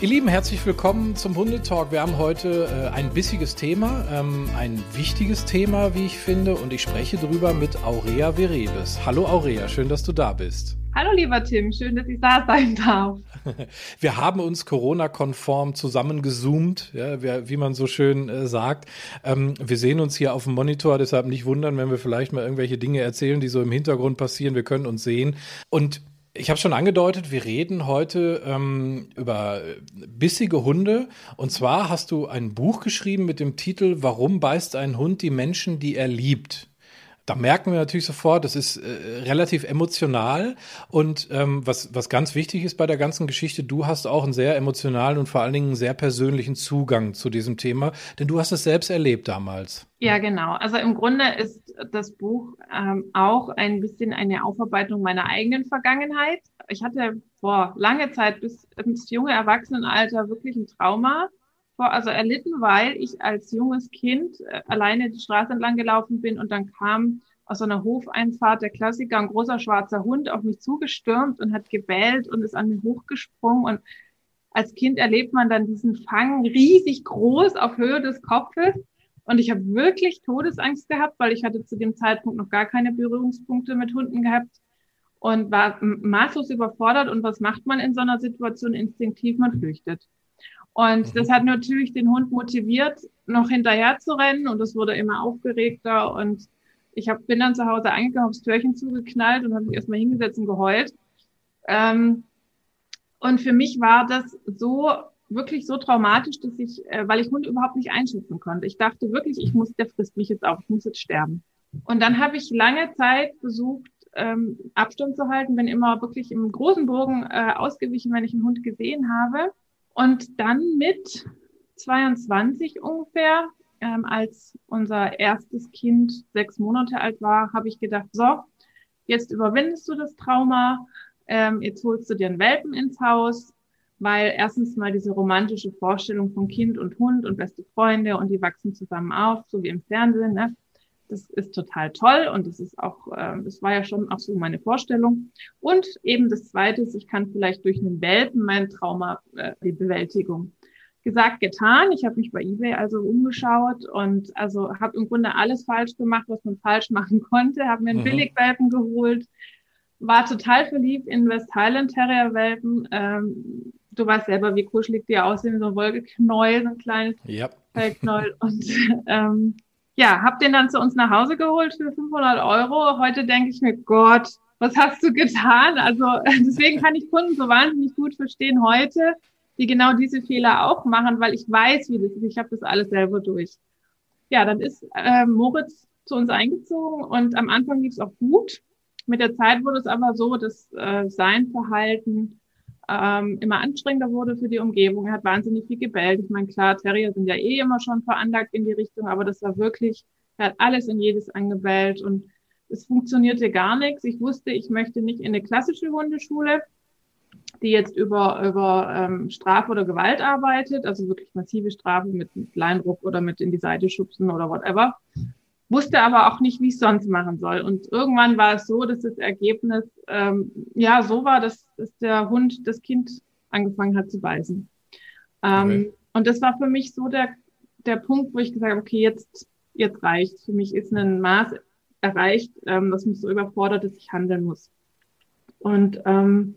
Ihr Lieben, herzlich willkommen zum Hundetalk. Wir haben heute äh, ein bissiges Thema, ähm, ein wichtiges Thema, wie ich finde, und ich spreche darüber mit Aurea Verebes. Hallo Aurea, schön, dass du da bist. Hallo lieber Tim, schön, dass ich da sein darf. Wir haben uns Corona-konform zusammengezoomt, ja, wie man so schön äh, sagt. Ähm, wir sehen uns hier auf dem Monitor, deshalb nicht wundern, wenn wir vielleicht mal irgendwelche Dinge erzählen, die so im Hintergrund passieren. Wir können uns sehen. Und ich habe schon angedeutet, wir reden heute ähm, über bissige Hunde. Und zwar hast du ein Buch geschrieben mit dem Titel Warum beißt ein Hund die Menschen, die er liebt? Da merken wir natürlich sofort, das ist äh, relativ emotional. Und ähm, was, was ganz wichtig ist bei der ganzen Geschichte, du hast auch einen sehr emotionalen und vor allen Dingen einen sehr persönlichen Zugang zu diesem Thema, denn du hast es selbst erlebt damals. Ja, genau. Also im Grunde ist das Buch ähm, auch ein bisschen eine Aufarbeitung meiner eigenen Vergangenheit. Ich hatte vor lange Zeit bis ins junge Erwachsenenalter wirklich ein Trauma also erlitten, weil ich als junges Kind äh, alleine die Straße entlang gelaufen bin und dann kam aus einer Hofeinfahrt der Klassiker ein großer schwarzer Hund auf mich zugestürmt und hat gebellt und ist an mir hochgesprungen und als Kind erlebt man dann diesen Fang riesig groß auf Höhe des Kopfes und ich habe wirklich Todesangst gehabt, weil ich hatte zu dem Zeitpunkt noch gar keine Berührungspunkte mit Hunden gehabt und war maßlos überfordert. Und was macht man in so einer Situation instinktiv? Man flüchtet. Und mhm. das hat natürlich den Hund motiviert, noch hinterher zu rennen und es wurde immer aufgeregter und ich hab, bin dann zu Hause eingegangen, aufs Türchen zugeknallt und habe mich erstmal hingesetzt und geheult. Ähm, und für mich war das so wirklich so traumatisch, dass ich, äh, weil ich Hund überhaupt nicht einschätzen konnte. Ich dachte wirklich, ich muss, der frisst mich jetzt auf, ich muss jetzt sterben. Und dann habe ich lange Zeit versucht, ähm, Abstand zu halten, bin immer wirklich im großen Bogen äh, ausgewichen, wenn ich einen Hund gesehen habe. Und dann mit 22 ungefähr, ähm, als unser erstes Kind sechs Monate alt war, habe ich gedacht, so, jetzt überwindest du das Trauma, ähm, jetzt holst du dir einen Welpen ins Haus, weil erstens mal diese romantische Vorstellung von Kind und Hund und beste Freunde und die wachsen zusammen auf, so wie im Fernsehen, ne? Das ist total toll und das ist auch, äh, das war ja schon auch so meine Vorstellung. Und eben das Zweite ist, ich kann vielleicht durch einen Welpen mein Trauma, äh, die Bewältigung. Gesagt, getan. Ich habe mich bei eBay also umgeschaut und also habe im Grunde alles falsch gemacht, was man falsch machen konnte. Habe mir einen mhm. Billigwelpen geholt, war total verliebt in West Highland Terrier Welpen. Ähm, du weißt selber, wie kuschelig die aussehen, so ein Wollgeknäuel, so ein kleines yep. Fellknäuel. Und ähm, ja, hab den dann zu uns nach Hause geholt für 500 Euro. Heute denke ich mir, Gott, was hast du getan? Also deswegen kann ich Kunden so wahnsinnig gut verstehen heute, die genau diese Fehler auch machen, weil ich weiß, wie das ist. Ich habe das alles selber durch. Ja, dann ist äh, Moritz zu uns eingezogen und am Anfang lief es auch gut. Mit der Zeit wurde es aber so, dass äh, sein Verhalten ähm, immer anstrengender wurde für die Umgebung. Er hat wahnsinnig viel gebellt. Ich meine, klar, Terrier sind ja eh immer schon veranlagt in die Richtung, aber das war wirklich, er hat alles und jedes angebellt und es funktionierte gar nichts. Ich wusste, ich möchte nicht in eine klassische Hundeschule, die jetzt über, über ähm, Strafe oder Gewalt arbeitet, also wirklich massive Strafe mit, mit Leindruck oder mit in die Seite schubsen oder whatever. Wusste aber auch nicht, wie ich es sonst machen soll. Und irgendwann war es so, dass das Ergebnis ähm, ja so war, dass, dass der Hund das Kind angefangen hat zu beißen. Ähm, okay. Und das war für mich so der, der Punkt, wo ich gesagt habe, okay, jetzt, jetzt reicht. Für mich ist ein Maß erreicht, ähm, das mich so überfordert, dass ich handeln muss. Und ähm,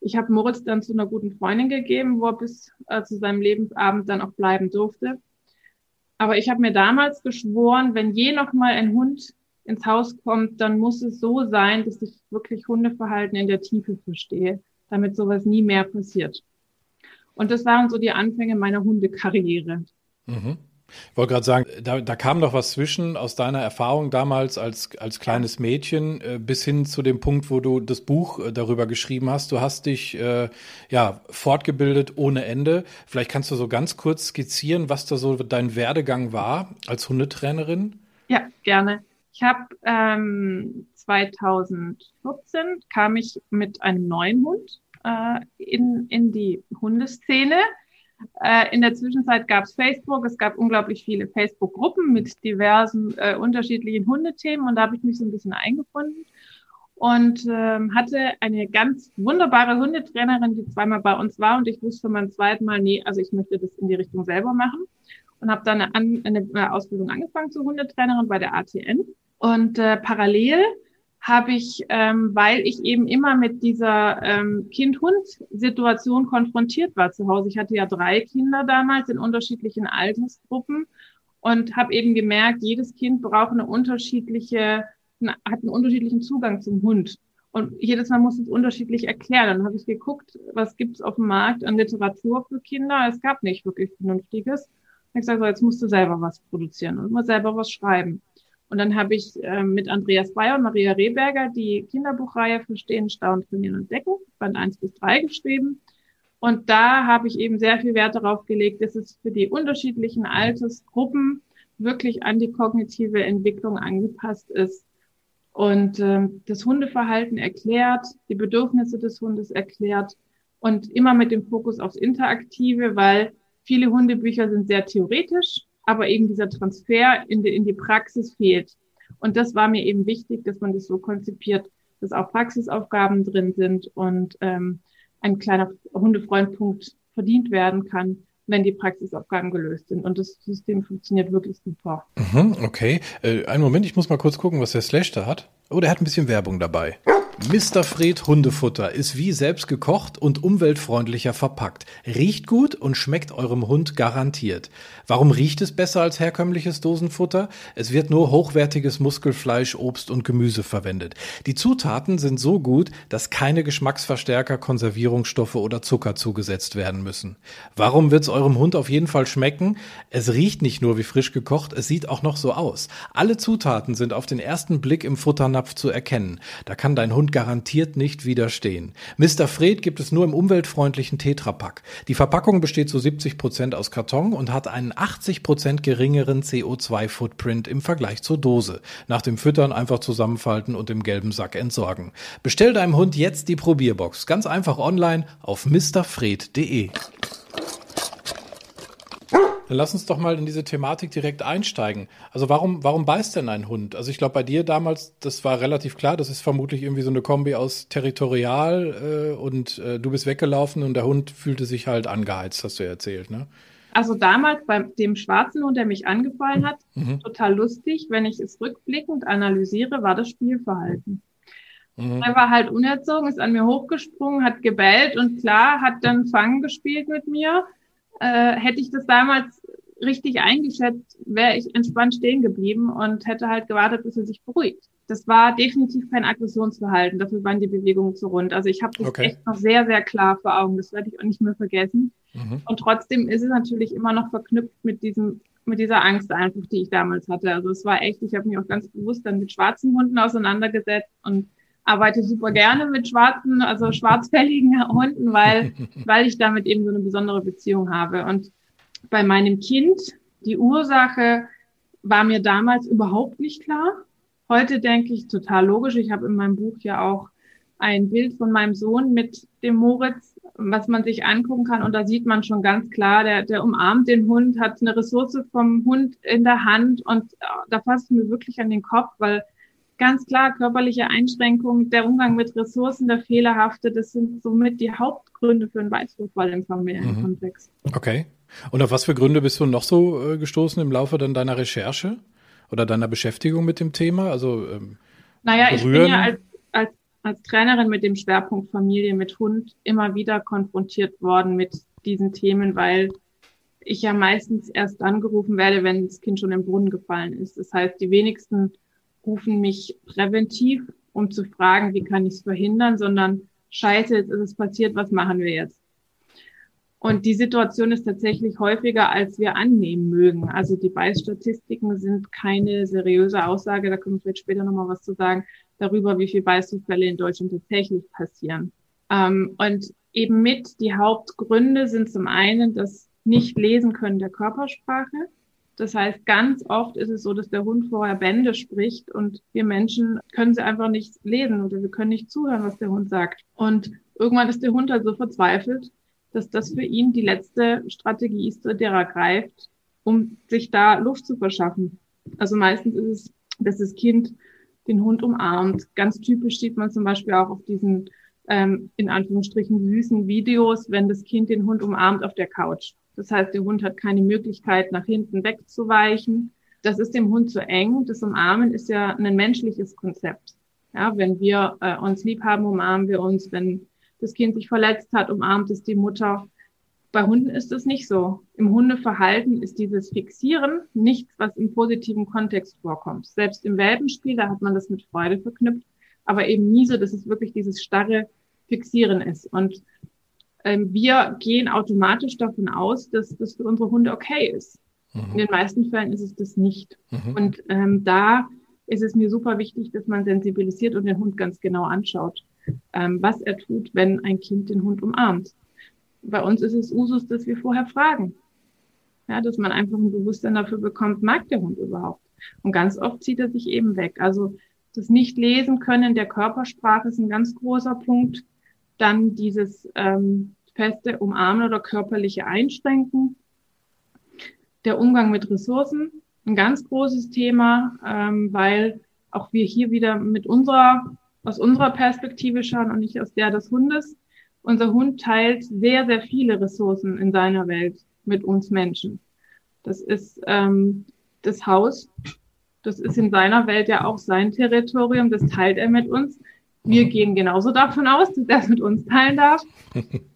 ich habe Moritz dann zu einer guten Freundin gegeben, wo er bis äh, zu seinem Lebensabend dann auch bleiben durfte. Aber ich habe mir damals geschworen, wenn je noch mal ein Hund ins Haus kommt, dann muss es so sein, dass ich wirklich Hundeverhalten in der Tiefe verstehe, damit sowas nie mehr passiert. Und das waren so die Anfänge meiner Hundekarriere. Mhm. Ich wollte gerade sagen, da, da kam doch was zwischen aus deiner Erfahrung damals als, als kleines Mädchen äh, bis hin zu dem Punkt, wo du das Buch äh, darüber geschrieben hast. Du hast dich äh, ja fortgebildet ohne Ende. Vielleicht kannst du so ganz kurz skizzieren, was da so dein Werdegang war als Hundetrainerin? Ja, gerne. Ich habe ähm, 2014 kam ich mit einem neuen Hund äh, in, in die Hundeszene in der Zwischenzeit gab es Facebook, es gab unglaublich viele Facebook-Gruppen mit diversen äh, unterschiedlichen Hundethemen und da habe ich mich so ein bisschen eingefunden und ähm, hatte eine ganz wunderbare Hundetrainerin, die zweimal bei uns war und ich wusste beim zweiten Mal, nee, also ich möchte das in die Richtung selber machen und habe dann eine, eine, Ausbildung angefangen zur Hundetrainerin bei der ATN und äh, parallel habe ich, ähm, weil ich eben immer mit dieser ähm, Kind-Hund-Situation konfrontiert war zu Hause. Ich hatte ja drei Kinder damals in unterschiedlichen Altersgruppen und habe eben gemerkt, jedes Kind braucht eine unterschiedliche, hat einen unterschiedlichen Zugang zum Hund. Und jedes Mal muss es unterschiedlich erklären. Dann habe ich geguckt, was gibt es auf dem Markt an Literatur für Kinder. Es gab nicht wirklich Vernünftiges. Ich gesagt, so, jetzt musst du selber was produzieren und mal selber was schreiben. Und dann habe ich äh, mit Andreas Bayer und Maria Rehberger die Kinderbuchreihe Verstehen, Staunen, Trainieren und Decken, Band 1 bis 3 geschrieben. Und da habe ich eben sehr viel Wert darauf gelegt, dass es für die unterschiedlichen Altersgruppen wirklich an die kognitive Entwicklung angepasst ist und äh, das Hundeverhalten erklärt, die Bedürfnisse des Hundes erklärt und immer mit dem Fokus aufs Interaktive, weil viele Hundebücher sind sehr theoretisch aber eben dieser Transfer in die, in die Praxis fehlt. Und das war mir eben wichtig, dass man das so konzipiert, dass auch Praxisaufgaben drin sind und ähm, ein kleiner Hundefreundpunkt verdient werden kann, wenn die Praxisaufgaben gelöst sind. Und das System funktioniert wirklich super. Mhm, okay. Äh, einen Moment, ich muss mal kurz gucken, was der Slash da hat. Oh, der hat ein bisschen Werbung dabei. Mr. Fred Hundefutter ist wie selbst gekocht und umweltfreundlicher verpackt. Riecht gut und schmeckt eurem Hund garantiert. Warum riecht es besser als herkömmliches Dosenfutter? Es wird nur hochwertiges Muskelfleisch, Obst und Gemüse verwendet. Die Zutaten sind so gut, dass keine Geschmacksverstärker, Konservierungsstoffe oder Zucker zugesetzt werden müssen. Warum wird es eurem Hund auf jeden Fall schmecken? Es riecht nicht nur wie frisch gekocht, es sieht auch noch so aus. Alle Zutaten sind auf den ersten Blick im Futternapf zu erkennen. Da kann dein Hund Hund garantiert nicht widerstehen. Mr. Fred gibt es nur im umweltfreundlichen Tetrapack. Die Verpackung besteht zu 70 Prozent aus Karton und hat einen 80 Prozent geringeren CO2-Footprint im Vergleich zur Dose. Nach dem Füttern einfach zusammenfalten und im gelben Sack entsorgen. Bestell deinem Hund jetzt die Probierbox. Ganz einfach online auf mrfred.de. Dann lass uns doch mal in diese Thematik direkt einsteigen. Also warum, warum beißt denn ein Hund? Also ich glaube, bei dir damals, das war relativ klar, das ist vermutlich irgendwie so eine Kombi aus territorial äh, und äh, du bist weggelaufen und der Hund fühlte sich halt angeheizt, hast du ja erzählt, ne? Also damals bei dem schwarzen Hund, der mich angefallen hat, mhm. total lustig. Wenn ich es rückblickend analysiere, war das Spielverhalten. Mhm. Er war halt unerzogen, ist an mir hochgesprungen, hat gebellt und klar, hat dann Fangen gespielt mit mir. Äh, hätte ich das damals richtig eingeschätzt, wäre ich entspannt stehen geblieben und hätte halt gewartet, bis er sich beruhigt. Das war definitiv kein Aggressionsverhalten, dafür waren die Bewegungen zu rund. Also ich habe das okay. echt noch sehr, sehr klar vor Augen. Das werde ich auch nicht mehr vergessen. Mhm. Und trotzdem ist es natürlich immer noch verknüpft mit diesem mit dieser Angst einfach, die ich damals hatte. Also es war echt, ich habe mich auch ganz bewusst dann mit schwarzen Hunden auseinandergesetzt und arbeite super gerne mit schwarzen, also schwarzfälligen Hunden, weil, weil ich damit eben so eine besondere Beziehung habe. Und bei meinem Kind, die Ursache war mir damals überhaupt nicht klar. Heute denke ich total logisch. Ich habe in meinem Buch ja auch ein Bild von meinem Sohn mit dem Moritz, was man sich angucken kann. Und da sieht man schon ganz klar, der, der umarmt den Hund, hat eine Ressource vom Hund in der Hand. Und äh, da fasst mir wirklich an den Kopf, weil ganz klar körperliche Einschränkungen, der Umgang mit Ressourcen, der Fehlerhafte, das sind somit die Hauptgründe für einen Weißwurfball im familiären mhm. Okay. Und auf was für Gründe bist du noch so äh, gestoßen im Laufe dann deiner Recherche oder deiner Beschäftigung mit dem Thema? Also ähm, naja, berühren? ich bin ja als, als, als Trainerin mit dem Schwerpunkt Familie mit Hund immer wieder konfrontiert worden mit diesen Themen, weil ich ja meistens erst angerufen werde, wenn das Kind schon im Brunnen gefallen ist. Das heißt, die wenigsten rufen mich präventiv, um zu fragen, wie kann ich es verhindern, sondern scheiße, jetzt ist es passiert, was machen wir jetzt? Und die Situation ist tatsächlich häufiger, als wir annehmen mögen. Also die Beißstatistiken sind keine seriöse Aussage, da können wir vielleicht später nochmal was zu sagen, darüber, wie viele Beißzufälle in Deutschland tatsächlich passieren. Ähm, und eben mit die Hauptgründe sind zum einen das Nicht-Lesen können der Körpersprache. Das heißt, ganz oft ist es so, dass der Hund vorher Bände spricht und wir Menschen können sie einfach nicht lesen oder wir können nicht zuhören, was der Hund sagt. Und irgendwann ist der Hund halt so verzweifelt, dass das für ihn die letzte Strategie ist, der er greift, um sich da Luft zu verschaffen. Also meistens ist es, dass das Kind den Hund umarmt. Ganz typisch sieht man zum Beispiel auch auf diesen ähm, in Anführungsstrichen süßen Videos, wenn das Kind den Hund umarmt auf der Couch. Das heißt, der Hund hat keine Möglichkeit, nach hinten wegzuweichen. Das ist dem Hund zu eng. Das Umarmen ist ja ein menschliches Konzept. Ja, wenn wir äh, uns lieb haben, umarmen wir uns. Wenn das Kind sich verletzt hat, umarmt es die Mutter. Bei Hunden ist es nicht so. Im Hundeverhalten ist dieses Fixieren nichts, was im positiven Kontext vorkommt. Selbst im Welpenspiel, da hat man das mit Freude verknüpft, aber eben nie so, dass es wirklich dieses starre Fixieren ist. Und ähm, wir gehen automatisch davon aus, dass das für unsere Hunde okay ist. Mhm. In den meisten Fällen ist es das nicht. Mhm. Und ähm, da ist es mir super wichtig, dass man sensibilisiert und den Hund ganz genau anschaut ähm, was er tut, wenn ein Kind den Hund umarmt. Bei uns ist es Usus, dass wir vorher fragen. Ja, dass man einfach ein Bewusstsein dafür bekommt, mag der Hund überhaupt. Und ganz oft zieht er sich eben weg. Also das Nicht-Lesen können der Körpersprache ist ein ganz großer Punkt. Dann dieses ähm, feste Umarmen oder körperliche Einschränken. Der Umgang mit Ressourcen, ein ganz großes Thema, ähm, weil auch wir hier wieder mit unserer aus unserer Perspektive schauen und nicht aus der des Hundes. Unser Hund teilt sehr, sehr viele Ressourcen in seiner Welt mit uns Menschen. Das ist ähm, das Haus. Das ist in seiner Welt ja auch sein Territorium. Das teilt er mit uns. Wir gehen genauso davon aus, dass er es mit uns teilen darf.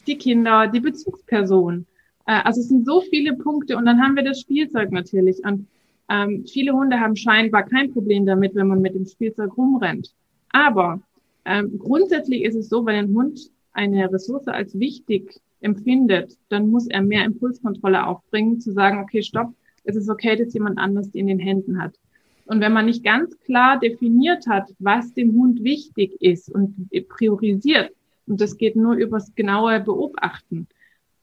Die Kinder, die Bezugsperson. Äh, also es sind so viele Punkte. Und dann haben wir das Spielzeug natürlich. Und ähm, viele Hunde haben scheinbar kein Problem damit, wenn man mit dem Spielzeug rumrennt. Aber ähm, grundsätzlich ist es so, wenn ein Hund eine Ressource als wichtig empfindet, dann muss er mehr Impulskontrolle aufbringen, zu sagen, okay, stopp, es ist okay, dass jemand anders die in den Händen hat. Und wenn man nicht ganz klar definiert hat, was dem Hund wichtig ist und priorisiert, und das geht nur übers genaue Beobachten,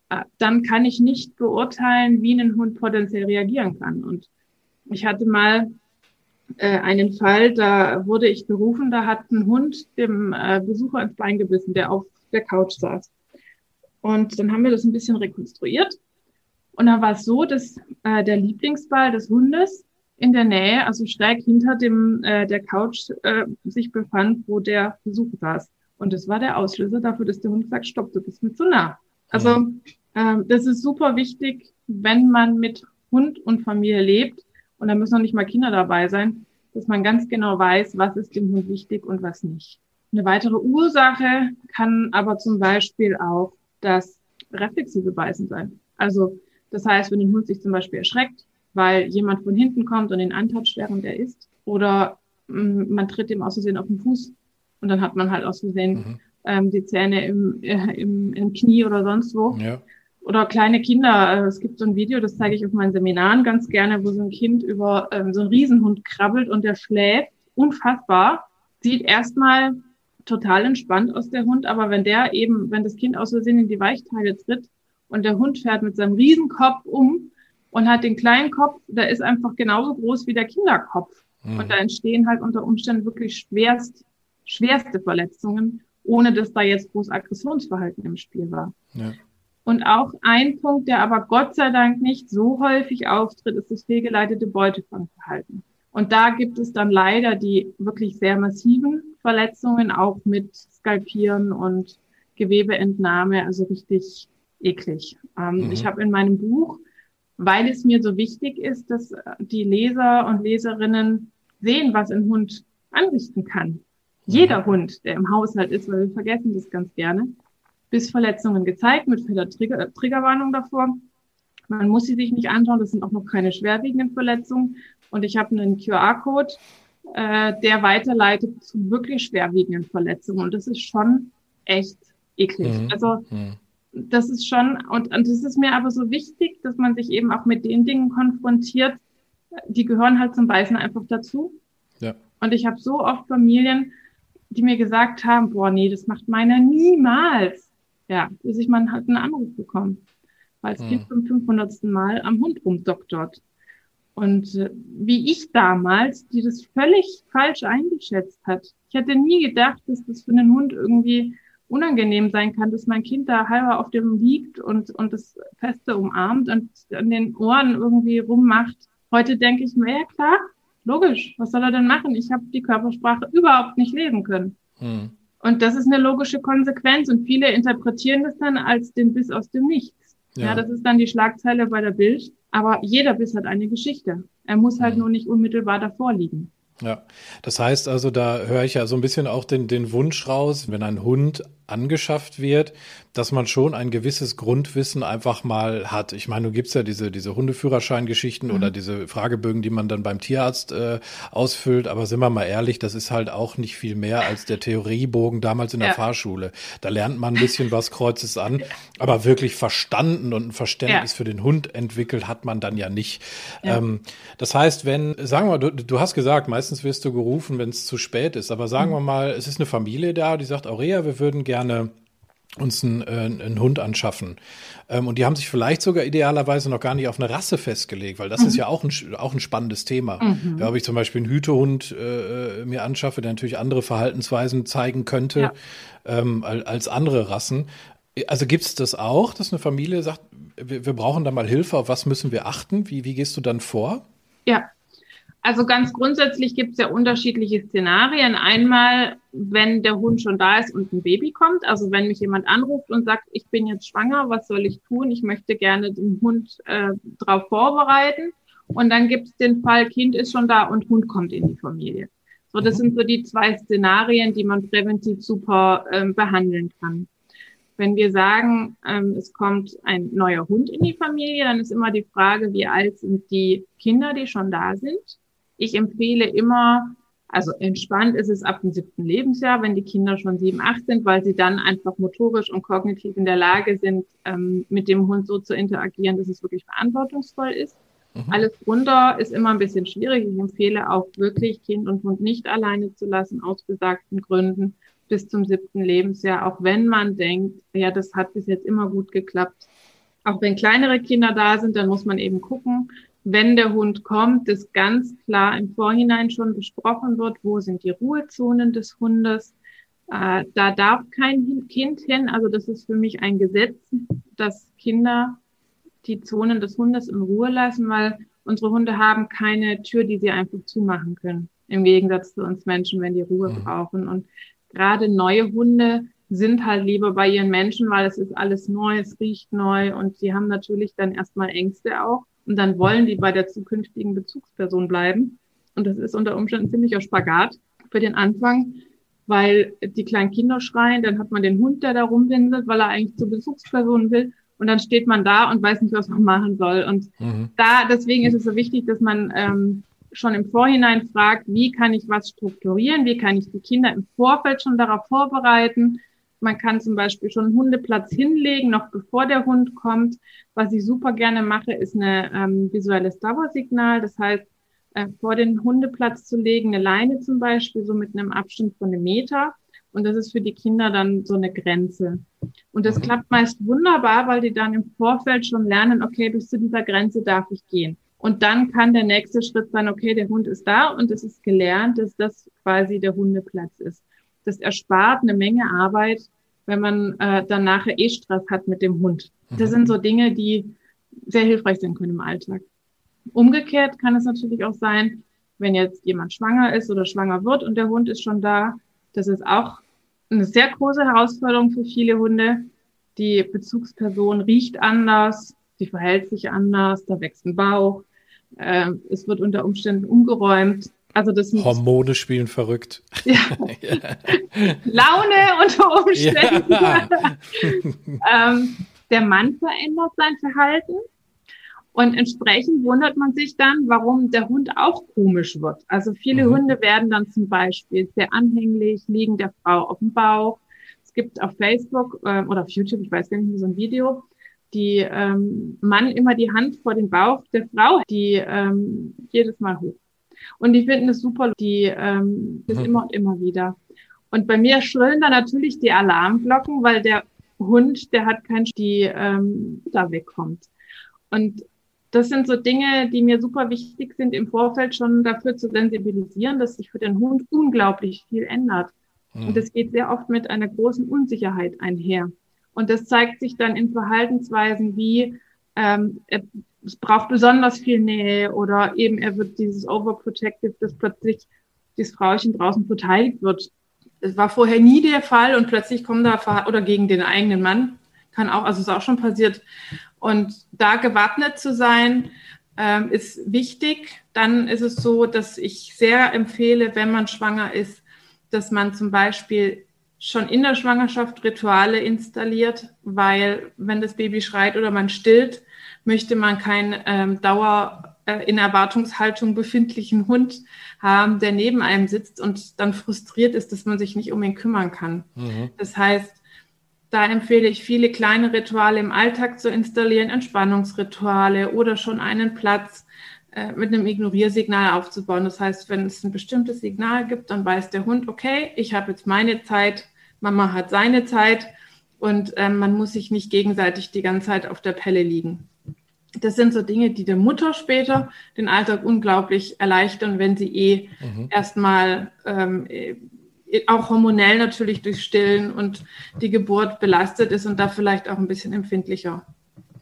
äh, dann kann ich nicht beurteilen, wie ein Hund potenziell reagieren kann. Und ich hatte mal äh, einen Fall, da wurde ich berufen, da hat ein Hund dem äh, Besucher ins Bein gebissen, der auf der Couch saß. Und dann haben wir das ein bisschen rekonstruiert. Und dann war es so, dass äh, der Lieblingsball des Hundes in der Nähe, also schräg hinter dem äh, der Couch äh, sich befand, wo der Besucher saß. Und das war der Auslöser dafür, dass der Hund sagt, stopp, du bist mir zu nah. Also äh, das ist super wichtig, wenn man mit Hund und Familie lebt, und da müssen noch nicht mal Kinder dabei sein, dass man ganz genau weiß, was ist dem Hund wichtig und was nicht. Eine weitere Ursache kann aber zum Beispiel auch das reflexive Beißen sein. Also das heißt, wenn ein Hund sich zum Beispiel erschreckt, weil jemand von hinten kommt und ihn antatscht, während er isst, oder mh, mm, man tritt ihm aus Versehen auf den Fuß und dann hat man halt aus Versehen mhm. ähm, die Zähne im, äh, im, im Knie oder sonst wo. Ja oder kleine Kinder. Äh, es gibt so ein Video, das zeige ich auf meinen Seminaren ganz gerne, wo so ein Kind über ähm, so einen Riesenhund krabbelt und der schläft. Unfassbar. Sieht erstmal total entspannt aus, der Hund, aber wenn der eben, wenn das Kind aus Versehen in die Weichteile tritt und der Hund fährt mit seinem Riesenkopf um und hat den kleinen Kopf, der ist einfach genauso groß wie der Kinderkopf. Mhm. Und da entstehen halt unter Umständen wirklich schwerst, schwerste Verletzungen ohne dass da jetzt groß Aggressionsverhalten im Spiel war. Ja. Und auch ein Punkt, der aber Gott sei Dank nicht so häufig auftritt, ist das fehlgeleitete Beutefangverhalten. Und da gibt es dann leider die wirklich sehr massiven Verletzungen, auch mit Skalpieren und Gewebeentnahme, also richtig eklig. Ähm, mhm. Ich habe in meinem Buch, weil es mir so wichtig ist, dass die Leser und Leserinnen sehen, was ein Hund anrichten kann. Jeder mhm. Hund, der im Haushalt ist, weil wir vergessen das ganz gerne, Bissverletzungen gezeigt mit fetter Trigger, Triggerwarnung davor. Man muss sie sich nicht anschauen, das sind auch noch keine schwerwiegenden Verletzungen. Und ich habe einen QR-Code, äh, der weiterleitet zu wirklich schwerwiegenden Verletzungen. Und das ist schon echt eklig. Mhm. Also mhm. das ist schon, und, und das ist mir aber so wichtig, dass man sich eben auch mit den Dingen konfrontiert, die gehören halt zum Beißen einfach dazu. Ja. Und ich habe so oft Familien, die mir gesagt haben, boah, nee, das macht meiner niemals. Ja, bis ich mal halt einen Anruf bekommen, weil mhm. Kind zum 500. Mal am Hund rumdoktort. Und äh, wie ich damals, die das völlig falsch eingeschätzt hat. Ich hätte nie gedacht, dass das für einen Hund irgendwie unangenehm sein kann, dass mein Kind da halber auf dem liegt und, und das Feste umarmt und an den Ohren irgendwie rummacht. Heute denke ich mir, ja klar, logisch, was soll er denn machen? Ich habe die Körpersprache überhaupt nicht lesen können. Hm. Und das ist eine logische Konsequenz und viele interpretieren das dann als den Biss aus dem Nichts. Ja, ja das ist dann die Schlagzeile bei der Bild. Aber jeder Biss hat eine Geschichte. Er muss halt hm. nur nicht unmittelbar davor liegen. Ja, das heißt also, da höre ich ja so ein bisschen auch den, den Wunsch raus, wenn ein Hund angeschafft wird, dass man schon ein gewisses Grundwissen einfach mal hat. Ich meine, du gibst ja diese, diese Hundeführerscheingeschichten mhm. oder diese Fragebögen, die man dann beim Tierarzt äh, ausfüllt. Aber sind wir mal ehrlich, das ist halt auch nicht viel mehr als der Theoriebogen damals in der ja. Fahrschule. Da lernt man ein bisschen was, kreuzt es an. Aber wirklich verstanden und ein Verständnis ja. für den Hund entwickelt hat man dann ja nicht. Ähm, das heißt, wenn, sagen wir mal, du, du hast gesagt, meistens wirst du gerufen, wenn es zu spät ist. Aber sagen mhm. wir mal, es ist eine Familie da, die sagt, Aurea, wir würden gerne uns einen, äh, einen Hund anschaffen. Ähm, und die haben sich vielleicht sogar idealerweise noch gar nicht auf eine Rasse festgelegt, weil das mhm. ist ja auch ein, auch ein spannendes Thema. Mhm. Ja, ob ich zum Beispiel einen Hütehund äh, äh, mir anschaffe, der natürlich andere Verhaltensweisen zeigen könnte ja. ähm, als andere Rassen. Also gibt es das auch, dass eine Familie sagt, wir, wir brauchen da mal Hilfe, auf was müssen wir achten? Wie, wie gehst du dann vor? Ja, also ganz grundsätzlich gibt es ja unterschiedliche Szenarien. Einmal, wenn der Hund schon da ist und ein Baby kommt, also wenn mich jemand anruft und sagt, ich bin jetzt schwanger, was soll ich tun? Ich möchte gerne den Hund äh, darauf vorbereiten. Und dann gibt es den Fall, Kind ist schon da und Hund kommt in die Familie. So, das sind so die zwei Szenarien, die man präventiv super ähm, behandeln kann. Wenn wir sagen, ähm, es kommt ein neuer Hund in die Familie, dann ist immer die Frage, wie alt sind die Kinder, die schon da sind? Ich empfehle immer, also entspannt ist es ab dem siebten Lebensjahr, wenn die Kinder schon sieben, acht sind, weil sie dann einfach motorisch und kognitiv in der Lage sind, ähm, mit dem Hund so zu interagieren, dass es wirklich verantwortungsvoll ist. Mhm. Alles drunter ist immer ein bisschen schwierig. Ich empfehle auch wirklich, Kind und Hund nicht alleine zu lassen, aus besagten Gründen, bis zum siebten Lebensjahr, auch wenn man denkt, ja, das hat bis jetzt immer gut geklappt. Auch wenn kleinere Kinder da sind, dann muss man eben gucken, wenn der Hund kommt, dass ganz klar im Vorhinein schon besprochen wird, wo sind die Ruhezonen des Hundes. Äh, da darf kein Kind hin. Also das ist für mich ein Gesetz, dass Kinder die Zonen des Hundes in Ruhe lassen, weil unsere Hunde haben keine Tür, die sie einfach zumachen können. Im Gegensatz zu uns Menschen, wenn die Ruhe mhm. brauchen. Und gerade neue Hunde sind halt lieber bei ihren Menschen, weil es ist alles neu, es riecht neu und sie haben natürlich dann erstmal Ängste auch. Und dann wollen die bei der zukünftigen Bezugsperson bleiben. Und das ist unter Umständen ziemlicher Spagat für den Anfang, weil die kleinen Kinder schreien, dann hat man den Hund, der da rumwinselt, weil er eigentlich zur Bezugsperson will. Und dann steht man da und weiß nicht, was man machen soll. Und mhm. da, deswegen ist es so wichtig, dass man ähm, schon im Vorhinein fragt, wie kann ich was strukturieren, wie kann ich die Kinder im Vorfeld schon darauf vorbereiten, man kann zum Beispiel schon einen Hundeplatz hinlegen, noch bevor der Hund kommt. Was ich super gerne mache, ist eine ähm, visuelles Dauersignal. Das heißt, äh, vor den Hundeplatz zu legen, eine Leine zum Beispiel, so mit einem Abstand von einem Meter. Und das ist für die Kinder dann so eine Grenze. Und das mhm. klappt meist wunderbar, weil die dann im Vorfeld schon lernen, okay, bis zu dieser Grenze darf ich gehen. Und dann kann der nächste Schritt sein, okay, der Hund ist da und es ist gelernt, dass das quasi der Hundeplatz ist. Das erspart eine Menge Arbeit, wenn man äh, dann nachher eh Stress hat mit dem Hund. Das mhm. sind so Dinge, die sehr hilfreich sein können im Alltag. Umgekehrt kann es natürlich auch sein, wenn jetzt jemand schwanger ist oder schwanger wird und der Hund ist schon da. Das ist auch eine sehr große Herausforderung für viele Hunde. Die Bezugsperson riecht anders, sie verhält sich anders, da wächst ein Bauch, äh, es wird unter Umständen umgeräumt. Also das Hormone spielen verrückt. Ja. Laune unter Umständen. Ja. ähm, der Mann verändert sein Verhalten und entsprechend wundert man sich dann, warum der Hund auch komisch wird. Also viele mhm. Hunde werden dann zum Beispiel sehr anhänglich, liegen der Frau auf dem Bauch. Es gibt auf Facebook äh, oder auf YouTube, ich weiß gar nicht mehr, so ein Video, die ähm, Mann immer die Hand vor den Bauch der Frau, die ähm, jedes Mal hoch. Und die finden es super, die ähm, das mhm. immer und immer wieder. Und bei mir schrillen da natürlich die Alarmglocken, weil der Hund, der hat kein, die ähm, da wegkommt. Und das sind so Dinge, die mir super wichtig sind, im Vorfeld schon dafür zu sensibilisieren, dass sich für den Hund unglaublich viel ändert. Mhm. Und das geht sehr oft mit einer großen Unsicherheit einher. Und das zeigt sich dann in Verhaltensweisen wie, ähm, er, es braucht besonders viel Nähe oder eben er wird dieses Overprotective, dass plötzlich dieses Frauchen draußen verteidigt wird. Es war vorher nie der Fall und plötzlich kommen da, oder gegen den eigenen Mann, kann auch, also ist auch schon passiert, und da gewappnet zu sein, ähm, ist wichtig. Dann ist es so, dass ich sehr empfehle, wenn man schwanger ist, dass man zum Beispiel schon in der Schwangerschaft Rituale installiert, weil wenn das Baby schreit oder man stillt, möchte man keinen ähm, Dauer äh, in Erwartungshaltung befindlichen Hund haben, der neben einem sitzt und dann frustriert ist, dass man sich nicht um ihn kümmern kann. Mhm. Das heißt, da empfehle ich viele kleine Rituale im Alltag zu installieren, Entspannungsrituale oder schon einen Platz äh, mit einem Ignoriersignal aufzubauen. Das heißt, wenn es ein bestimmtes Signal gibt, dann weiß der Hund, okay, ich habe jetzt meine Zeit, Mama hat seine Zeit und ähm, man muss sich nicht gegenseitig die ganze Zeit auf der Pelle liegen. Das sind so Dinge, die der Mutter später den Alltag unglaublich erleichtern, wenn sie eh mhm. erstmal ähm, auch hormonell natürlich durch Stillen und die Geburt belastet ist und da vielleicht auch ein bisschen empfindlicher.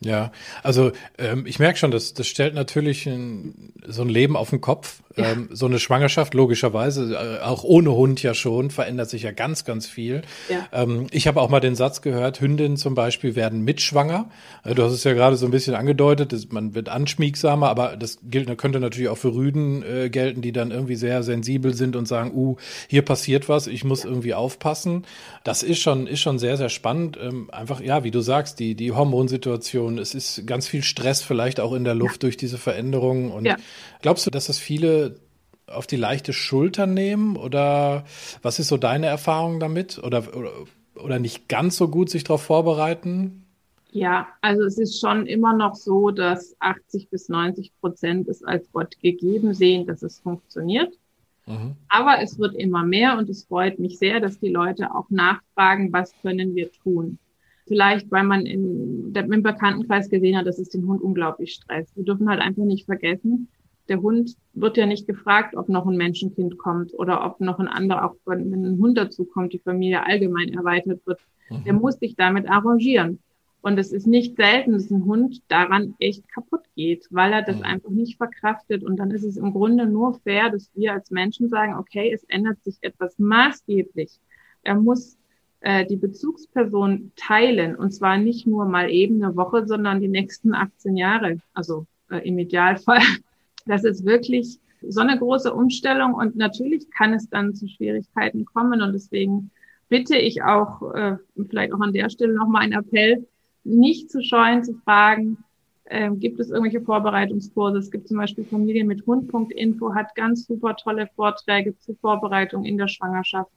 Ja, also ähm, ich merke schon, das, das stellt natürlich ein, so ein Leben auf den Kopf. Ja. Ähm, so eine Schwangerschaft, logischerweise, äh, auch ohne Hund ja schon, verändert sich ja ganz, ganz viel. Ja. Ähm, ich habe auch mal den Satz gehört, Hündinnen zum Beispiel werden mitschwanger. Äh, du hast es ja gerade so ein bisschen angedeutet, dass man wird anschmiegsamer, aber das gilt, könnte natürlich auch für Rüden äh, gelten, die dann irgendwie sehr sensibel sind und sagen, uh, hier passiert was, ich muss ja. irgendwie aufpassen. Das ist schon, ist schon sehr, sehr spannend. Ähm, einfach, ja, wie du sagst, die, die Hormonsituation, es ist ganz viel Stress vielleicht auch in der Luft durch diese Veränderungen und glaubst du, dass das viele auf die leichte Schulter nehmen? Oder was ist so deine Erfahrung damit? Oder, oder, oder nicht ganz so gut sich darauf vorbereiten? Ja, also es ist schon immer noch so, dass 80 bis 90 Prozent es als Gott gegeben sehen, dass es funktioniert. Mhm. Aber es wird immer mehr und es freut mich sehr, dass die Leute auch nachfragen, was können wir tun. Vielleicht, weil man in, im Bekanntenkreis gesehen hat, dass es den Hund unglaublich stresst. Wir dürfen halt einfach nicht vergessen, der Hund wird ja nicht gefragt, ob noch ein Menschenkind kommt oder ob noch ein anderer, auch wenn ein Hund dazu kommt, die Familie allgemein erweitert wird. Mhm. Der muss sich damit arrangieren. Und es ist nicht selten, dass ein Hund daran echt kaputt geht, weil er das mhm. einfach nicht verkraftet. Und dann ist es im Grunde nur fair, dass wir als Menschen sagen, okay, es ändert sich etwas maßgeblich. Er muss äh, die Bezugsperson teilen. Und zwar nicht nur mal eben eine Woche, sondern die nächsten 18 Jahre. Also äh, im Idealfall das ist wirklich so eine große Umstellung und natürlich kann es dann zu Schwierigkeiten kommen und deswegen bitte ich auch, äh, vielleicht auch an der Stelle nochmal einen Appell, nicht zu scheuen zu fragen, äh, gibt es irgendwelche Vorbereitungskurse? Es gibt zum Beispiel Familie mit Hund.info, hat ganz super tolle Vorträge zur Vorbereitung in der Schwangerschaft,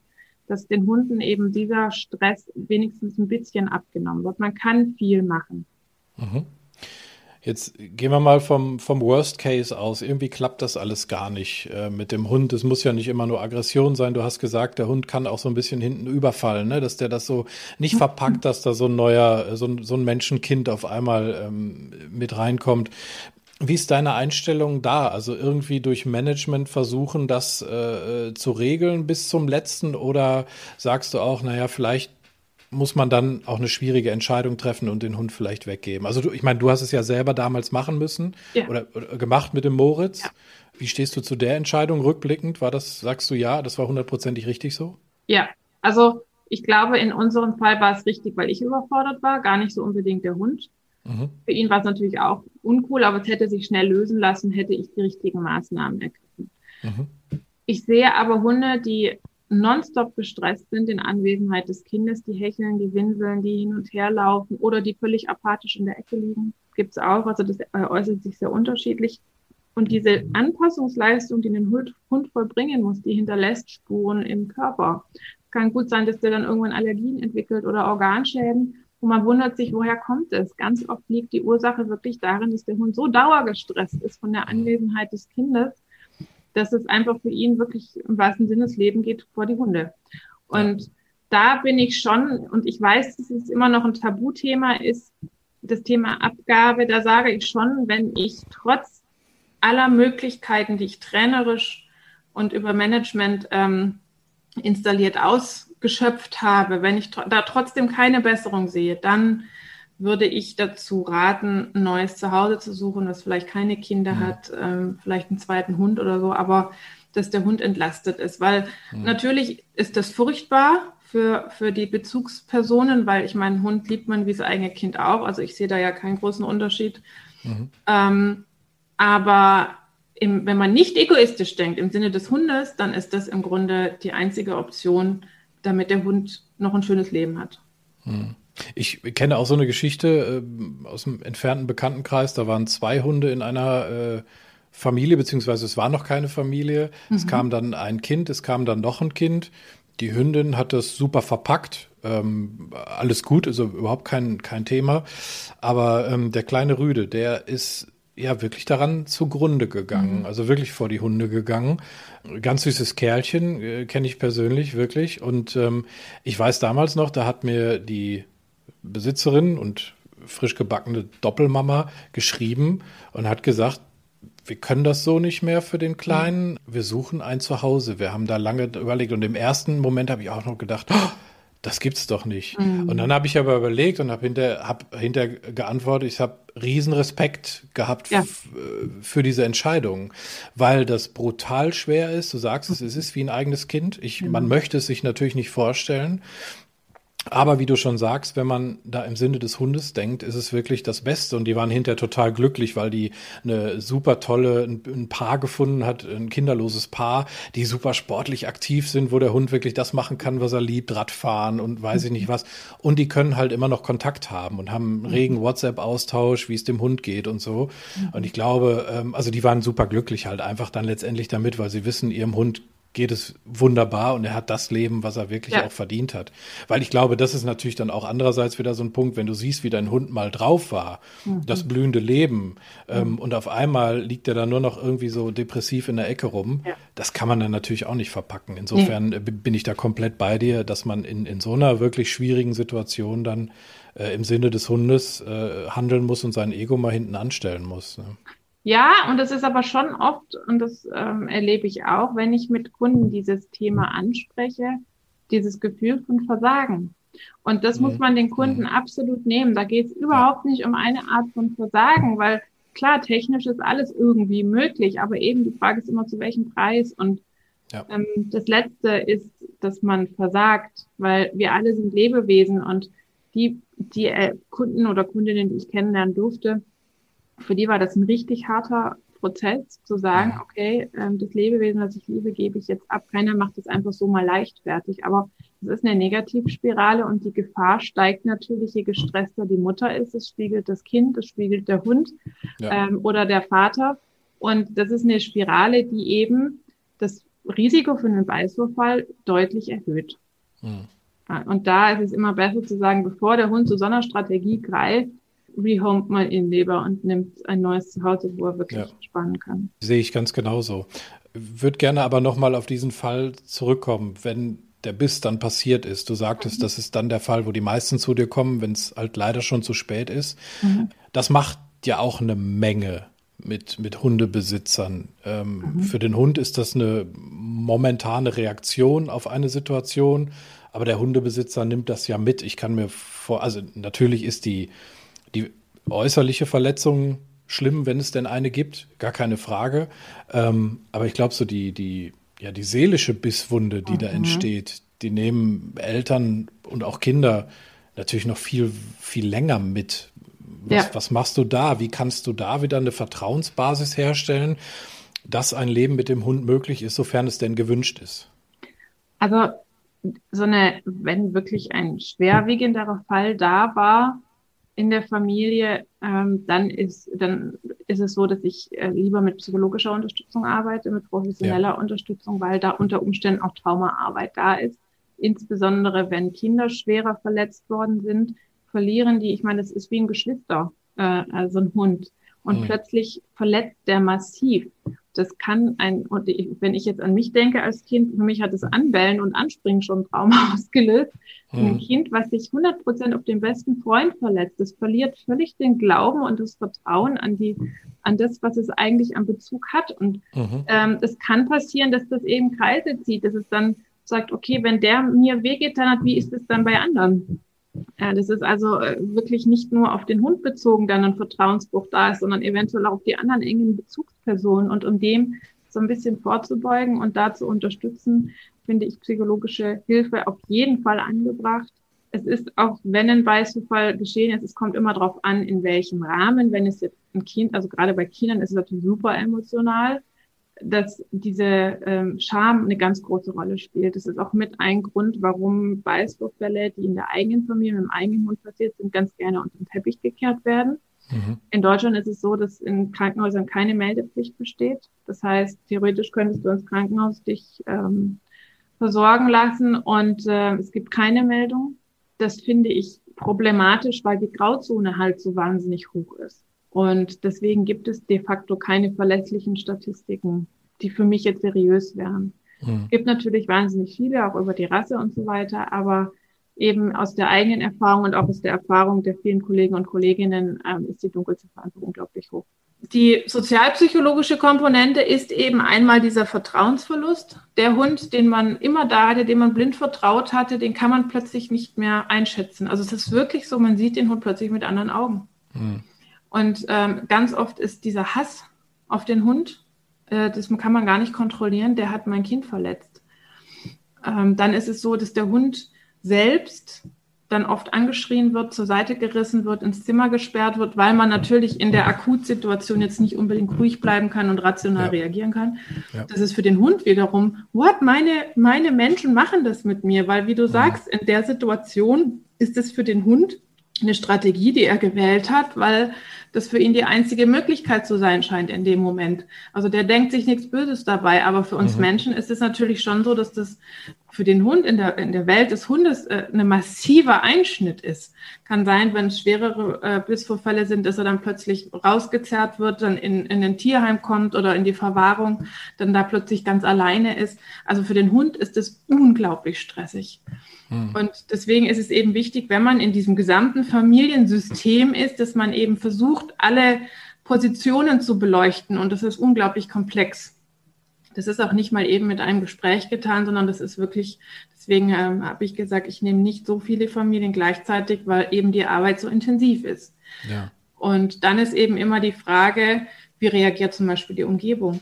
dass den Hunden eben dieser Stress wenigstens ein bisschen abgenommen wird. Man kann viel machen. Mhm. Jetzt gehen wir mal vom, vom Worst Case aus. Irgendwie klappt das alles gar nicht äh, mit dem Hund. Es muss ja nicht immer nur Aggression sein. Du hast gesagt, der Hund kann auch so ein bisschen hinten überfallen, ne? dass der das so nicht verpackt, dass da so ein neuer, so ein, so ein Menschenkind auf einmal ähm, mit reinkommt. Wie ist deine Einstellung da? Also irgendwie durch Management versuchen, das äh, äh, zu regeln bis zum letzten oder sagst du auch, naja, vielleicht muss man dann auch eine schwierige Entscheidung treffen und den Hund vielleicht weggeben? Also du, ich meine, du hast es ja selber damals machen müssen ja. oder, oder, gemacht mit dem Moritz. Ja. Wie stehst du zu der Entscheidung rückblickend? War das, sagst du ja, das war hundertprozentig richtig so? Ja, also ich glaube, in unserem Fall war es richtig, weil ich überfordert war, gar nicht so unbedingt der Hund. Mhm. Für ihn war es natürlich auch uncool, aber es hätte sich schnell lösen lassen, hätte ich die richtigen Maßnahmen ergriffen. Mhm. Ich sehe aber Hunde, die nonstop gestresst sind in Anwesenheit des Kindes, die hecheln, die winseln, die hin und her laufen oder die völlig apathisch in der Ecke liegen. Gibt's auch, also das äußert sich sehr unterschiedlich. Und diese Anpassungsleistung, die ein Hund, Hund vollbringen muss, die hinterlässt Spuren im Körper. Es kann gut sein, dass der dann irgendwann Allergien entwickelt oder Organschäden. Und man wundert sich, woher kommt es? Ganz oft liegt die Ursache wirklich darin, dass der Hund so dauergestresst ist von der Anwesenheit des Kindes, dass es einfach für ihn wirklich im wahrsten Sinne das Leben geht vor die Hunde. Und da bin ich schon, und ich weiß, dass es immer noch ein Tabuthema ist, das Thema Abgabe, da sage ich schon, wenn ich trotz aller Möglichkeiten, die ich trainerisch und über Management ähm, installiert ausgeschöpft habe, wenn ich da trotzdem keine Besserung sehe, dann würde ich dazu raten, ein neues Zuhause zu suchen, das vielleicht keine Kinder mhm. hat, ähm, vielleicht einen zweiten Hund oder so, aber dass der Hund entlastet ist. Weil mhm. natürlich ist das furchtbar für, für die Bezugspersonen, weil ich meinen Hund liebt man wie das eigene Kind auch. Also ich sehe da ja keinen großen Unterschied. Mhm. Ähm, aber im, wenn man nicht egoistisch denkt im Sinne des Hundes, dann ist das im Grunde die einzige Option, damit der Hund noch ein schönes Leben hat. Mhm. Ich kenne auch so eine Geschichte äh, aus dem entfernten Bekanntenkreis. Da waren zwei Hunde in einer äh, Familie, beziehungsweise es war noch keine Familie. Mhm. Es kam dann ein Kind, es kam dann noch ein Kind. Die Hündin hat das super verpackt. Ähm, alles gut, also überhaupt kein, kein Thema. Aber ähm, der kleine Rüde, der ist ja wirklich daran zugrunde gegangen, mhm. also wirklich vor die Hunde gegangen. Ganz süßes Kerlchen, äh, kenne ich persönlich wirklich. Und ähm, ich weiß damals noch, da hat mir die Besitzerin und frisch gebackene Doppelmama geschrieben und hat gesagt, wir können das so nicht mehr für den Kleinen. Wir suchen ein Zuhause. Wir haben da lange überlegt. Und im ersten Moment habe ich auch noch gedacht, oh, das gibt's doch nicht. Mhm. Und dann habe ich aber überlegt und habe hinter, hab hinter geantwortet, ich habe riesen Respekt gehabt ja. für diese Entscheidung, weil das brutal schwer ist. Du sagst es, es ist wie ein eigenes Kind. Ich, mhm. Man möchte es sich natürlich nicht vorstellen. Aber wie du schon sagst, wenn man da im Sinne des Hundes denkt, ist es wirklich das Beste. Und die waren hinterher total glücklich, weil die eine super tolle, ein, Paar gefunden hat, ein kinderloses Paar, die super sportlich aktiv sind, wo der Hund wirklich das machen kann, was er liebt, Radfahren und weiß ich nicht was. Und die können halt immer noch Kontakt haben und haben mhm. regen WhatsApp-Austausch, wie es dem Hund geht und so. Und ich glaube, ähm, also die waren super glücklich halt einfach dann letztendlich damit, weil sie wissen, ihrem Hund geht es wunderbar und er hat das Leben, was er wirklich ja. auch verdient hat. Weil ich glaube, das ist natürlich dann auch andererseits wieder so ein Punkt, wenn du siehst, wie dein Hund mal drauf war, mhm. das blühende Leben ähm, mhm. und auf einmal liegt er dann nur noch irgendwie so depressiv in der Ecke rum, ja. das kann man dann natürlich auch nicht verpacken. Insofern nee. bin ich da komplett bei dir, dass man in, in so einer wirklich schwierigen Situation dann äh, im Sinne des Hundes äh, handeln muss und sein Ego mal hinten anstellen muss. Ne? Ja, und das ist aber schon oft, und das ähm, erlebe ich auch, wenn ich mit Kunden dieses Thema anspreche, dieses Gefühl von Versagen. Und das muss mhm. man den Kunden mhm. absolut nehmen. Da geht es überhaupt nicht um eine Art von Versagen, weil klar, technisch ist alles irgendwie möglich, aber eben die Frage ist immer, zu welchem Preis. Und ja. ähm, das Letzte ist, dass man versagt, weil wir alle sind Lebewesen und die, die äh, Kunden oder Kundinnen, die ich kennenlernen durfte, für die war das ein richtig harter Prozess, zu sagen, okay, ähm, das Lebewesen, das ich liebe, gebe ich jetzt ab. Keiner macht es einfach so mal leichtfertig. Aber es ist eine Negativspirale und die Gefahr steigt natürlich, je gestresster die Mutter ist. Es spiegelt das Kind, es spiegelt der Hund ja. ähm, oder der Vater. Und das ist eine Spirale, die eben das Risiko für einen Beißvorfall deutlich erhöht. Mhm. Und da ist es immer besser zu sagen, bevor der Hund zu so einer Strategie greift, rehomt man ihn lieber und nimmt ein neues Zuhause, wo er wirklich ja. spannen kann. Sehe ich ganz genauso. Würde gerne aber nochmal auf diesen Fall zurückkommen, wenn der Biss dann passiert ist. Du sagtest, mhm. das ist dann der Fall, wo die meisten zu dir kommen, wenn es halt leider schon zu spät ist. Mhm. Das macht ja auch eine Menge mit, mit Hundebesitzern. Ähm, mhm. Für den Hund ist das eine momentane Reaktion auf eine Situation, aber der Hundebesitzer nimmt das ja mit. Ich kann mir vor, also natürlich ist die, die äußerliche Verletzung schlimm, wenn es denn eine gibt, gar keine Frage. Ähm, aber ich glaube, so die, die, ja, die seelische Bisswunde, die mhm. da entsteht, die nehmen Eltern und auch Kinder natürlich noch viel, viel länger mit. Was, ja. was machst du da? Wie kannst du da wieder eine Vertrauensbasis herstellen, dass ein Leben mit dem Hund möglich ist, sofern es denn gewünscht ist? Also so eine, wenn wirklich ein schwerwiegenderer Fall da war, in der Familie, ähm, dann ist dann ist es so, dass ich äh, lieber mit psychologischer Unterstützung arbeite, mit professioneller ja. Unterstützung, weil da unter Umständen auch Traumaarbeit da ist. Insbesondere wenn Kinder schwerer verletzt worden sind, verlieren die. Ich meine, das ist wie ein Geschwister, äh, also ein Hund. Und mhm. plötzlich verletzt der massiv das kann ein, und ich, wenn ich jetzt an mich denke als Kind, für mich hat das Anbellen und Anspringen schon Trauma ausgelöst. Mhm. Ein Kind, was sich 100 Prozent auf den besten Freund verletzt, das verliert völlig den Glauben und das Vertrauen an die, an das, was es eigentlich an Bezug hat. Und mhm. ähm, es kann passieren, dass das eben Kreise zieht, dass es dann sagt, okay, wenn der mir wehgetan hat, wie ist es dann bei anderen? Ja, das ist also äh, wirklich nicht nur auf den Hund bezogen, dann ein Vertrauensbruch da ist, sondern eventuell auch auf die anderen engen Bezugspersonen. Und um dem so ein bisschen vorzubeugen und da zu unterstützen, finde ich psychologische Hilfe auf jeden Fall angebracht. Es ist auch, wenn ein Beißzufall geschehen ist, es kommt immer darauf an, in welchem Rahmen. Wenn es jetzt ein Kind, also gerade bei Kindern ist es natürlich super emotional dass diese ähm, Scham eine ganz große Rolle spielt. Das ist auch mit ein Grund, warum Beißwurffälle, die in der eigenen Familie, mit dem eigenen Hund passiert sind, ganz gerne unter den Teppich gekehrt werden. Mhm. In Deutschland ist es so, dass in Krankenhäusern keine Meldepflicht besteht. Das heißt, theoretisch könntest du ins Krankenhaus dich ähm, versorgen lassen und äh, es gibt keine Meldung. Das finde ich problematisch, weil die Grauzone halt so wahnsinnig hoch ist. Und deswegen gibt es de facto keine verlässlichen Statistiken, die für mich jetzt seriös wären. Mhm. Es gibt natürlich wahnsinnig viele, auch über die Rasse und so weiter, aber eben aus der eigenen Erfahrung und auch aus der Erfahrung der vielen Kollegen und Kolleginnen ähm, ist die Dunkelziffer einfach unglaublich hoch. Die sozialpsychologische Komponente ist eben einmal dieser Vertrauensverlust. Der Hund, den man immer da hatte, den man blind vertraut hatte, den kann man plötzlich nicht mehr einschätzen. Also es ist wirklich so, man sieht den Hund plötzlich mit anderen Augen. Mhm. Und ähm, ganz oft ist dieser Hass auf den Hund, äh, das kann man gar nicht kontrollieren, der hat mein Kind verletzt. Ähm, dann ist es so, dass der Hund selbst dann oft angeschrien wird, zur Seite gerissen wird, ins Zimmer gesperrt wird, weil man natürlich in der Akutsituation jetzt nicht unbedingt ruhig bleiben kann und rational ja. reagieren kann. Ja. Das ist für den Hund wiederum, what, meine, meine Menschen machen das mit mir, weil wie du sagst, in der Situation ist es für den Hund eine Strategie, die er gewählt hat, weil das für ihn die einzige Möglichkeit zu sein scheint in dem Moment. Also der denkt sich nichts Böses dabei, aber für uns mhm. Menschen ist es natürlich schon so, dass das für den Hund in der, in der Welt des Hundes äh, eine massiver Einschnitt ist. Kann sein, wenn es schwerere äh, Bissvorfälle sind, dass er dann plötzlich rausgezerrt wird, dann in, in ein Tierheim kommt oder in die Verwahrung, dann da plötzlich ganz alleine ist. Also für den Hund ist es unglaublich stressig. Mhm. Und deswegen ist es eben wichtig, wenn man in diesem gesamten Familiensystem ist, dass man eben versucht, alle Positionen zu beleuchten. Und das ist unglaublich komplex. Das ist auch nicht mal eben mit einem Gespräch getan, sondern das ist wirklich, deswegen ähm, habe ich gesagt, ich nehme nicht so viele Familien gleichzeitig, weil eben die Arbeit so intensiv ist. Ja. Und dann ist eben immer die Frage, wie reagiert zum Beispiel die Umgebung?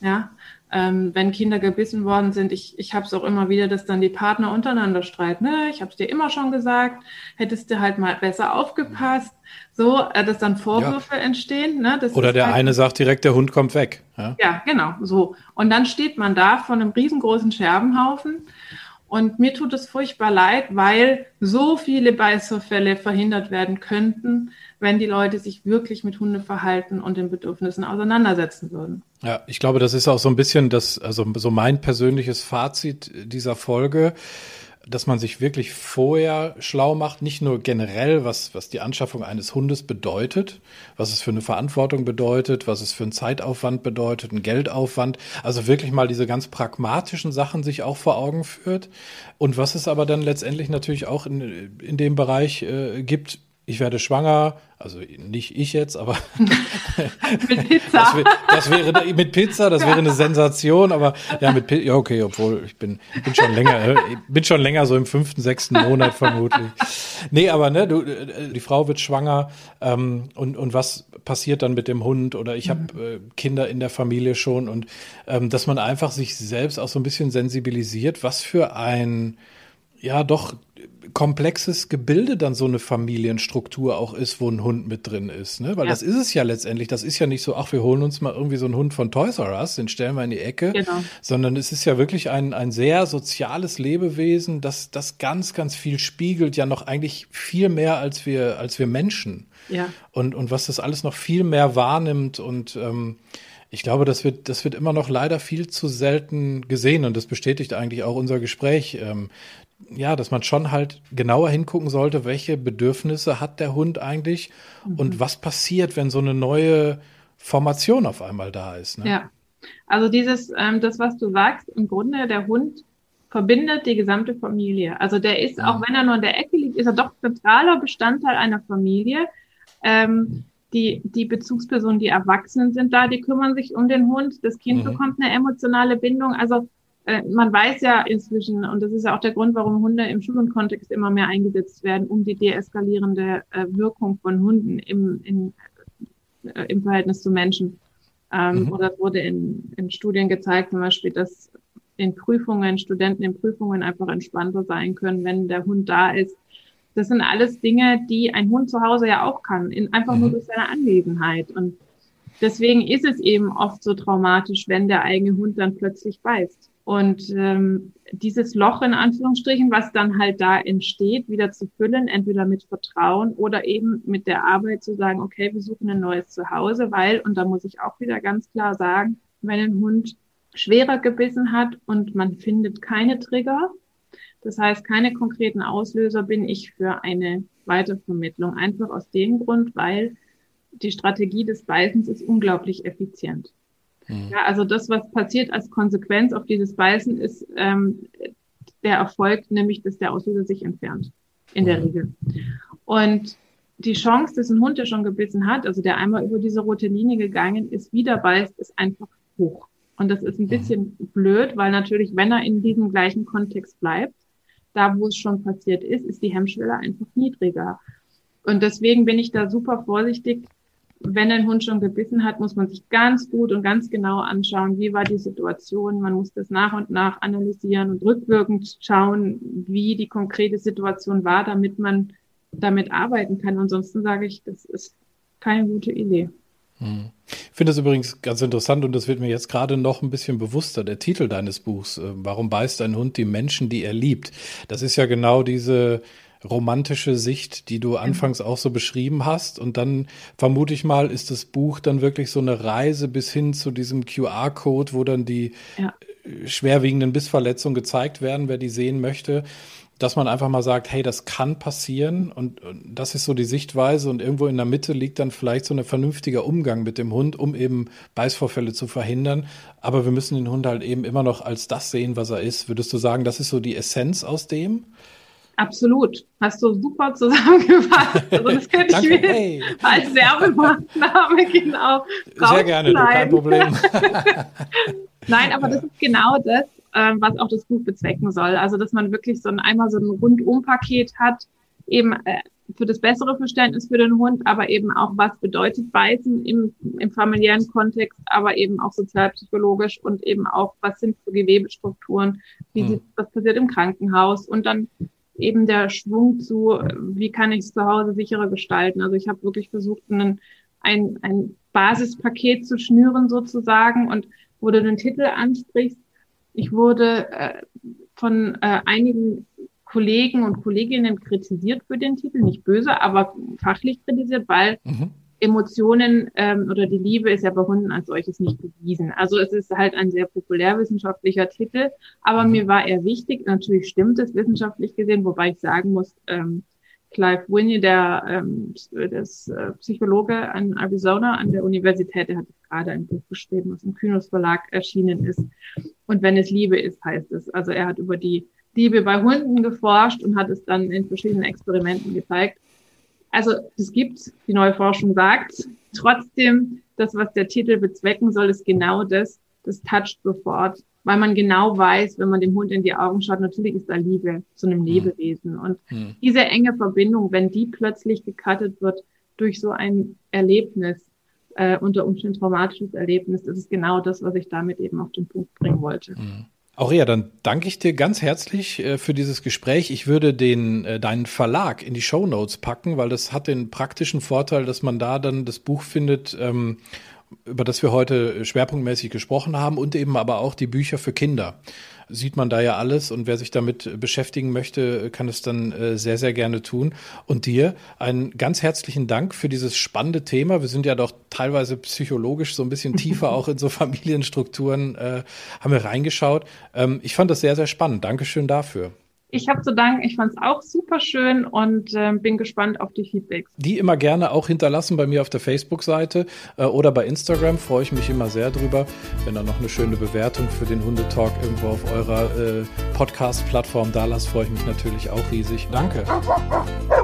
Ja, ähm, wenn Kinder gebissen worden sind, ich, ich habe es auch immer wieder, dass dann die Partner untereinander streiten. Ne? Ich habe es dir immer schon gesagt, hättest du halt mal besser aufgepasst. So, äh, dass dann Vorwürfe ja. entstehen. Ne? Das Oder der halt, eine sagt direkt, der Hund kommt weg. Ja? ja, genau, so. Und dann steht man da von einem riesengroßen Scherbenhaufen. Und mir tut es furchtbar leid, weil so viele Beißvorfälle verhindert werden könnten, wenn die Leute sich wirklich mit Hundeverhalten und den Bedürfnissen auseinandersetzen würden. Ja, ich glaube, das ist auch so ein bisschen das, also so mein persönliches Fazit dieser Folge, dass man sich wirklich vorher schlau macht, nicht nur generell, was, was die Anschaffung eines Hundes bedeutet, was es für eine Verantwortung bedeutet, was es für einen Zeitaufwand bedeutet, einen Geldaufwand, also wirklich mal diese ganz pragmatischen Sachen sich auch vor Augen führt. Und was es aber dann letztendlich natürlich auch in, in dem Bereich äh, gibt, ich werde schwanger, also nicht ich jetzt, aber mit Pizza. Das, das, wäre mit Pizza, das wäre eine Sensation, aber ja, mit Pizza, ja, okay, obwohl ich bin, bin schon länger, äh, bin schon länger so im fünften, sechsten Monat vermutlich. Nee, aber ne, du, äh, die Frau wird schwanger ähm, und, und was passiert dann mit dem Hund oder ich habe mhm. äh, Kinder in der Familie schon und ähm, dass man einfach sich selbst auch so ein bisschen sensibilisiert, was für ein ja doch komplexes Gebilde dann so eine Familienstruktur auch ist, wo ein Hund mit drin ist. Ne? Weil ja. das ist es ja letztendlich. Das ist ja nicht so, ach, wir holen uns mal irgendwie so einen Hund von Toys R Us, den stellen wir in die Ecke. Genau. Sondern es ist ja wirklich ein, ein sehr soziales Lebewesen, das, das ganz, ganz viel spiegelt, ja noch eigentlich viel mehr als wir, als wir Menschen. Ja. Und, und was das alles noch viel mehr wahrnimmt und ähm, ich glaube, das wird, das wird immer noch leider viel zu selten gesehen und das bestätigt eigentlich auch unser Gespräch. Ähm, ja, dass man schon halt genauer hingucken sollte, welche Bedürfnisse hat der Hund eigentlich mhm. und was passiert, wenn so eine neue Formation auf einmal da ist. Ne? Ja, also dieses, ähm, das, was du sagst, im Grunde der Hund verbindet die gesamte Familie. Also der ist, mhm. auch wenn er nur in der Ecke liegt, ist er doch zentraler Bestandteil einer Familie. Ähm, die, die Bezugspersonen, die Erwachsenen sind da, die kümmern sich um den Hund. Das Kind mhm. bekommt eine emotionale Bindung. Also man weiß ja inzwischen, und das ist ja auch der Grund, warum Hunde im Schulkontext immer mehr eingesetzt werden, um die deeskalierende äh, Wirkung von Hunden im, in, äh, im Verhältnis zu Menschen. Ähm, mhm. Oder es wurde in, in Studien gezeigt, zum Beispiel, dass in Prüfungen, Studenten in Prüfungen einfach entspannter sein können, wenn der Hund da ist. Das sind alles Dinge, die ein Hund zu Hause ja auch kann, in, einfach mhm. nur durch seine Anwesenheit. Und deswegen ist es eben oft so traumatisch, wenn der eigene Hund dann plötzlich beißt. Und ähm, dieses Loch in Anführungsstrichen, was dann halt da entsteht, wieder zu füllen, entweder mit Vertrauen oder eben mit der Arbeit zu sagen, okay, wir suchen ein neues Zuhause, weil, und da muss ich auch wieder ganz klar sagen, wenn ein Hund schwerer gebissen hat und man findet keine Trigger, das heißt keine konkreten Auslöser, bin ich für eine Weitervermittlung. Einfach aus dem Grund, weil die Strategie des Beißens ist unglaublich effizient. Mhm. Ja, also das, was passiert als Konsequenz auf dieses Beißen, ist ähm, der Erfolg, nämlich dass der Auslöser sich entfernt, in der mhm. Regel. Und die Chance, dass ein Hund, der schon gebissen hat, also der einmal über diese rote Linie gegangen ist, wieder beißt, ist einfach hoch. Und das ist ein mhm. bisschen mhm. blöd, weil natürlich, wenn er in diesem gleichen Kontext bleibt, da wo es schon passiert ist, ist die Hemmschwelle einfach niedriger. Und deswegen bin ich da super vorsichtig, wenn ein Hund schon gebissen hat, muss man sich ganz gut und ganz genau anschauen, wie war die Situation. Man muss das nach und nach analysieren und rückwirkend schauen, wie die konkrete Situation war, damit man damit arbeiten kann. Ansonsten sage ich, das ist keine gute Idee. Hm. Ich finde das übrigens ganz interessant und das wird mir jetzt gerade noch ein bisschen bewusster, der Titel deines Buchs. Äh, warum beißt ein Hund die Menschen, die er liebt? Das ist ja genau diese, romantische Sicht, die du anfangs auch so beschrieben hast. Und dann vermute ich mal, ist das Buch dann wirklich so eine Reise bis hin zu diesem QR-Code, wo dann die ja. Äh, schwerwiegenden Bissverletzungen gezeigt werden, wer die sehen möchte. Dass man einfach mal sagt, hey, das kann passieren und, und das ist so die Sichtweise und irgendwo in der Mitte liegt dann vielleicht so ein vernünftiger Umgang mit dem Hund, um eben Beißvorfälle zu verhindern. Aber wir müssen den Hund halt eben immer noch als das sehen, was er ist. Würdest du sagen, das ist so die Essenz aus dem? Absolut. Hast du super zusammengefasst. Also das könnte ich mir hey. als Werbemaßnahme genau Sehr gerne, du, kein Problem. Nein, aber das ist genau das, ähm, was auch das Buch bezwecken soll. Also, dass man wirklich so ein einmal so ein Rundumpaket hat, eben äh, für das bessere Verständnis für den Hund, aber eben auch, was bedeutet Beißen im, im familiären Kontext, aber eben auch sozialpsychologisch und eben auch, was sind für Gewebestrukturen, wie hm. sieht, was passiert im Krankenhaus und dann eben der Schwung zu, wie kann ich es zu Hause sicherer gestalten. Also ich habe wirklich versucht, einen, ein, ein Basispaket zu schnüren sozusagen und wo du den Titel ansprichst, ich wurde äh, von äh, einigen Kollegen und Kolleginnen kritisiert für den Titel, nicht böse, aber fachlich kritisiert, weil mhm. Emotionen ähm, oder die Liebe ist ja bei Hunden als solches nicht bewiesen. Also es ist halt ein sehr populärwissenschaftlicher Titel, aber mhm. mir war er wichtig. Natürlich stimmt es wissenschaftlich gesehen, wobei ich sagen muss, ähm, Clive Winnie, der ähm, das, äh, Psychologe an Arizona an der Universität, der hat gerade ein Buch geschrieben, was im Kynos Verlag erschienen ist. Und wenn es Liebe ist, heißt es. Also er hat über die Liebe bei Hunden geforscht und hat es dann in verschiedenen Experimenten gezeigt. Also es gibt, die neue Forschung sagt, trotzdem, das, was der Titel bezwecken soll, ist genau das, das toucht sofort, weil man genau weiß, wenn man dem Hund in die Augen schaut, natürlich ist da Liebe zu einem hm. Lebewesen. Und hm. diese enge Verbindung, wenn die plötzlich gecuttet wird durch so ein Erlebnis, äh, unter Umständen traumatisches Erlebnis, das ist genau das, was ich damit eben auf den Punkt bringen wollte. Hm. Aurea, dann danke ich dir ganz herzlich äh, für dieses Gespräch. Ich würde den äh, deinen Verlag in die Show Notes packen, weil das hat den praktischen Vorteil, dass man da dann das Buch findet, ähm, über das wir heute schwerpunktmäßig gesprochen haben und eben aber auch die Bücher für Kinder sieht man da ja alles und wer sich damit beschäftigen möchte, kann es dann äh, sehr, sehr gerne tun. Und dir einen ganz herzlichen Dank für dieses spannende Thema. Wir sind ja doch teilweise psychologisch so ein bisschen tiefer auch in so Familienstrukturen, äh, haben wir reingeschaut. Ähm, ich fand das sehr, sehr spannend. Dankeschön dafür. Ich habe zu danken. Ich fand es auch super schön und äh, bin gespannt auf die Feedbacks. Die immer gerne auch hinterlassen bei mir auf der Facebook-Seite äh, oder bei Instagram. Freue ich mich immer sehr drüber. Wenn da noch eine schöne Bewertung für den Hundetalk irgendwo auf eurer äh, Podcast-Plattform da lasst, freue ich mich natürlich auch riesig. Danke.